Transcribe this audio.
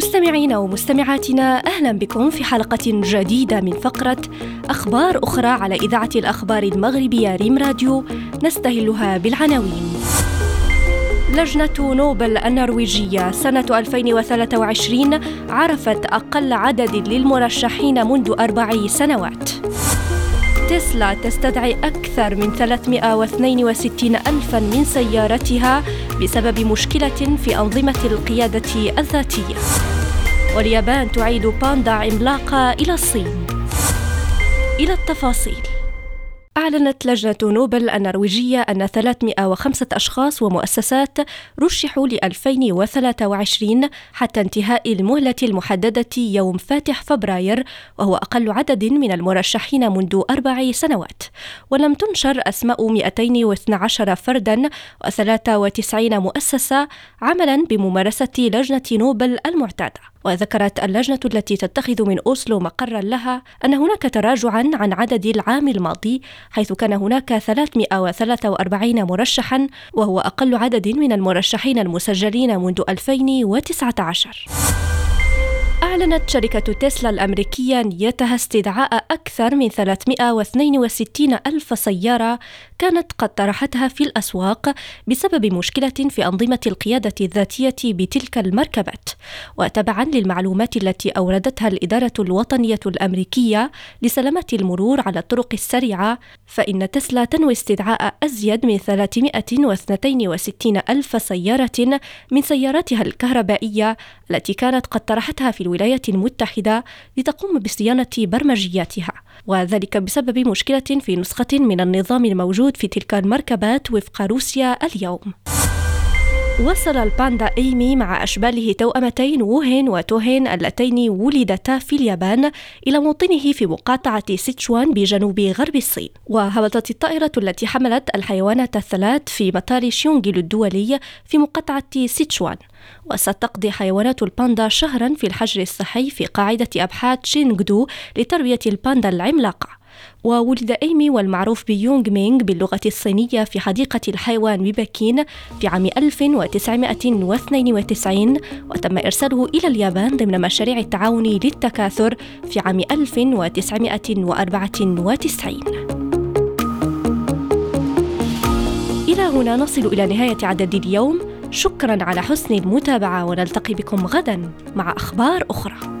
مستمعينا ومستمعاتنا أهلا بكم في حلقة جديدة من فقرة أخبار أخرى على إذاعة الأخبار المغربية ريم راديو نستهلها بالعناوين. لجنة نوبل النرويجية سنة 2023 عرفت أقل عدد للمرشحين منذ أربع سنوات. تسلا تستدعي أكثر من 362 ألفا من سيارتها بسبب مشكلة في أنظمة القيادة الذاتية واليابان تعيد باندا عملاقة إلى الصين. إلى التفاصيل. أعلنت لجنة نوبل النرويجية أن 305 أشخاص ومؤسسات رشحوا ل 2023 حتى انتهاء المهلة المحددة يوم فاتح فبراير وهو أقل عدد من المرشحين منذ أربع سنوات. ولم تنشر أسماء 212 فردا و93 مؤسسة عملا بممارسة لجنة نوبل المعتادة. وذكرت اللجنة التي تتخذ من أوسلو مقرا لها أن هناك تراجعا عن عدد العام الماضي حيث كان هناك 343 مرشحا وهو أقل عدد من المرشحين المسجلين منذ 2019 أعلنت شركة تسلا الأمريكية نيتها استدعاء أكثر من 362 ألف سيارة كانت قد طرحتها في الأسواق بسبب مشكلة في أنظمة القيادة الذاتية بتلك المركبات. وتبعا للمعلومات التي أوردتها الإدارة الوطنية الأمريكية لسلامة المرور على الطرق السريعة فإن تسلا تنوي استدعاء أزيد من 362 ألف سيارة من سياراتها الكهربائية التي كانت قد طرحتها في الولايات المتحدة لتقوم بصيانة برمجياتها وذلك بسبب مشكلة في نسخة من النظام الموجود في تلك المركبات وفق روسيا اليوم. وصل الباندا إيمي مع أشباله توأمتين ووهين وتوهين اللتين ولدتا في اليابان إلى موطنه في مقاطعة سيتشوان بجنوب غرب الصين. وهبطت الطائرة التي حملت الحيوانات الثلاث في مطار شيونغيل الدولي في مقاطعة سيتشوان. وستقضي حيوانات الباندا شهرا في الحجر الصحي في قاعدة أبحاث شينغدو لتربية الباندا العملاقة. وولد إيمي والمعروف بيونغ مينغ باللغة الصينية في حديقة الحيوان ببكين في عام 1992 وتم إرساله إلى اليابان ضمن مشاريع التعاون للتكاثر في عام 1994 إلى هنا نصل إلى نهاية عدد اليوم. شكرا على حسن المتابعة ونلتقي بكم غدا مع أخبار أخرى.